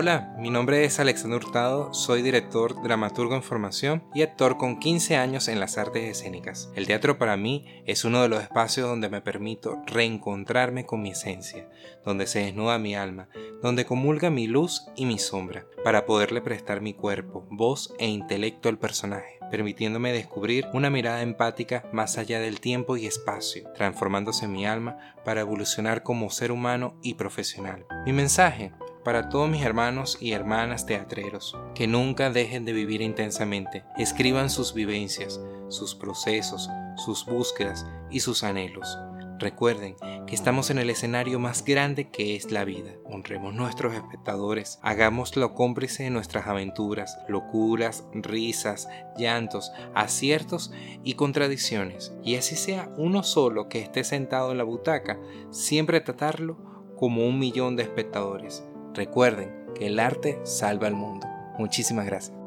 Hola, mi nombre es Alexander Hurtado, soy director, dramaturgo en formación y actor con 15 años en las artes escénicas. El teatro para mí es uno de los espacios donde me permito reencontrarme con mi esencia, donde se desnuda mi alma, donde comulga mi luz y mi sombra, para poderle prestar mi cuerpo, voz e intelecto al personaje, permitiéndome descubrir una mirada empática más allá del tiempo y espacio, transformándose mi alma para evolucionar como ser humano y profesional. Mi mensaje para todos mis hermanos y hermanas teatreros, que nunca dejen de vivir intensamente, escriban sus vivencias, sus procesos, sus búsquedas y sus anhelos. Recuerden que estamos en el escenario más grande que es la vida. Honremos nuestros espectadores, hagámoslo cómplice de nuestras aventuras, locuras, risas, llantos, aciertos y contradicciones. Y así sea uno solo que esté sentado en la butaca, siempre tratarlo como un millón de espectadores. Recuerden que el arte salva al mundo. Muchísimas gracias.